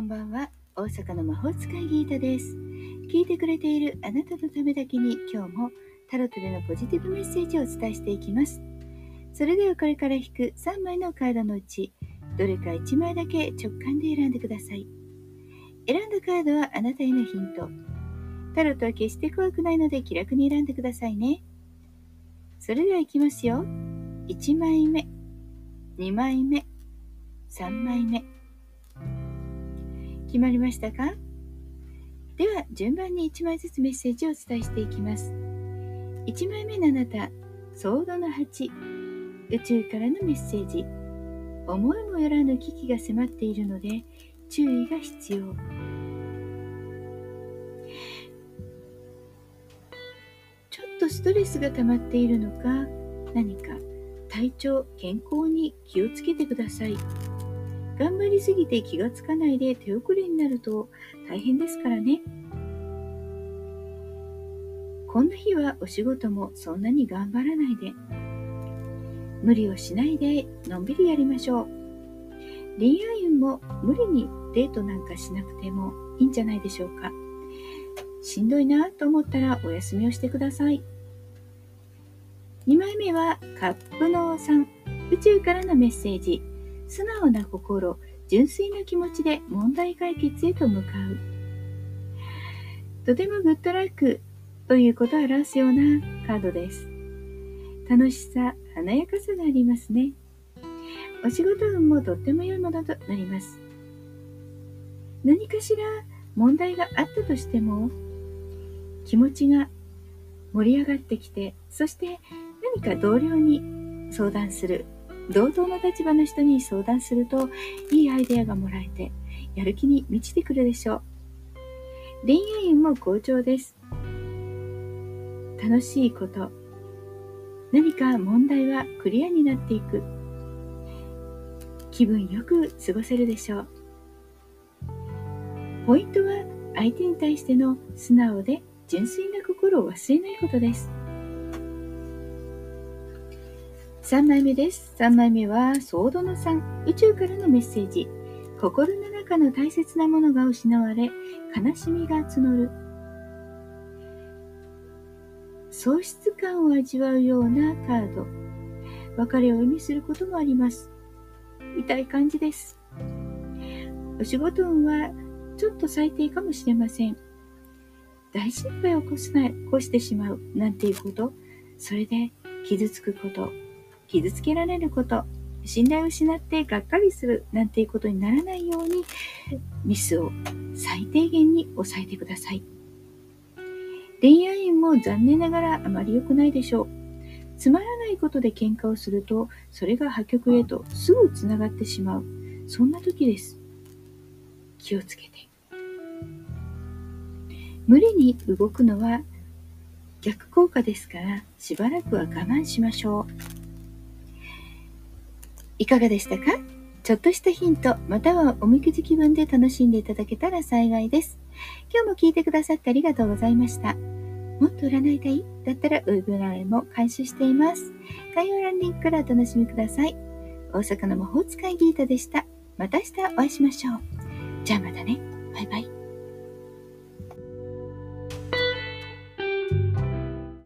んばんは大阪の魔法使いギータです。聞いてくれているあなたのためだけに今日もタロットでのポジティブメッセージをお伝えしていきます。それではこれから引く3枚のカードのうち、どれか1枚だけ直感で選んでください。選んだカードはあなたへのヒント。タロットは決して怖くないので気楽に選んでくださいね。それでは行きますよ。1枚目、2枚目、3枚目。決まりましたか？では順番に1枚ずつメッセージをお伝えしていきます。1枚目のあなたソードの8宇宙からのメッセージ。思いもよらぬ危機が迫っているので注意が必要。ちょっとストレスが溜まっているのか何か体調健康に気をつけてください。頑張りすぎて気がつかないで手遅れになると大変ですからね。こんな日はお仕事もそんなに頑張らないで。無理をしないでのんびりやりましょう。恋愛運も無理にデートなんかしなくてもいいんじゃないでしょうか。しんどいなと思ったらお休みをしてください。2枚目はカップの3宇宙からのメッセージ。素直な心、純粋な気持ちで問題解決へと向かう。とてもグッドラックということを表すようなカードです。楽しさ、華やかさがありますね。お仕事運もとっても良いものとなります。何かしら問題があったとしても、気持ちが盛り上がってきて、そして何か同僚に相談する同等の立場の人に相談するといいアイデアがもらえてやる気に満ちてくるでしょう。恋愛運も好調です。楽しいこと。何か問題はクリアになっていく。気分よく過ごせるでしょう。ポイントは相手に対しての素直で純粋な心を忘れないことです。3枚目です。3枚目は、ソードの3、宇宙からのメッセージ。心の中の大切なものが失われ、悲しみが募る。喪失感を味わうようなカード。別れを意味することもあります。痛い感じです。お仕事運はちょっと最低かもしれません。大失敗を起こすな起こしてしまうなんていうこと、それで傷つくこと、傷つけられること、信頼を失ってがっかりするなんていうことにならないように、ミスを最低限に抑えてください。恋愛運も残念ながらあまり良くないでしょう。つまらないことで喧嘩をすると、それが破局へとすぐつながってしまう。そんな時です。気をつけて。無理に動くのは逆効果ですから、しばらくは我慢しましょう。いかがでしたか？ちょっとしたヒント、またはおみくじ気分で楽しんでいただけたら幸いです。今日も聞いてくださってありがとうございました。もっと占いたい？だったらウェブ占いも開始しています。概要欄リンクからお楽しみください。大阪の魔法使いギータでした。また明日お会いしましょう。じゃあまたね。バイバイ。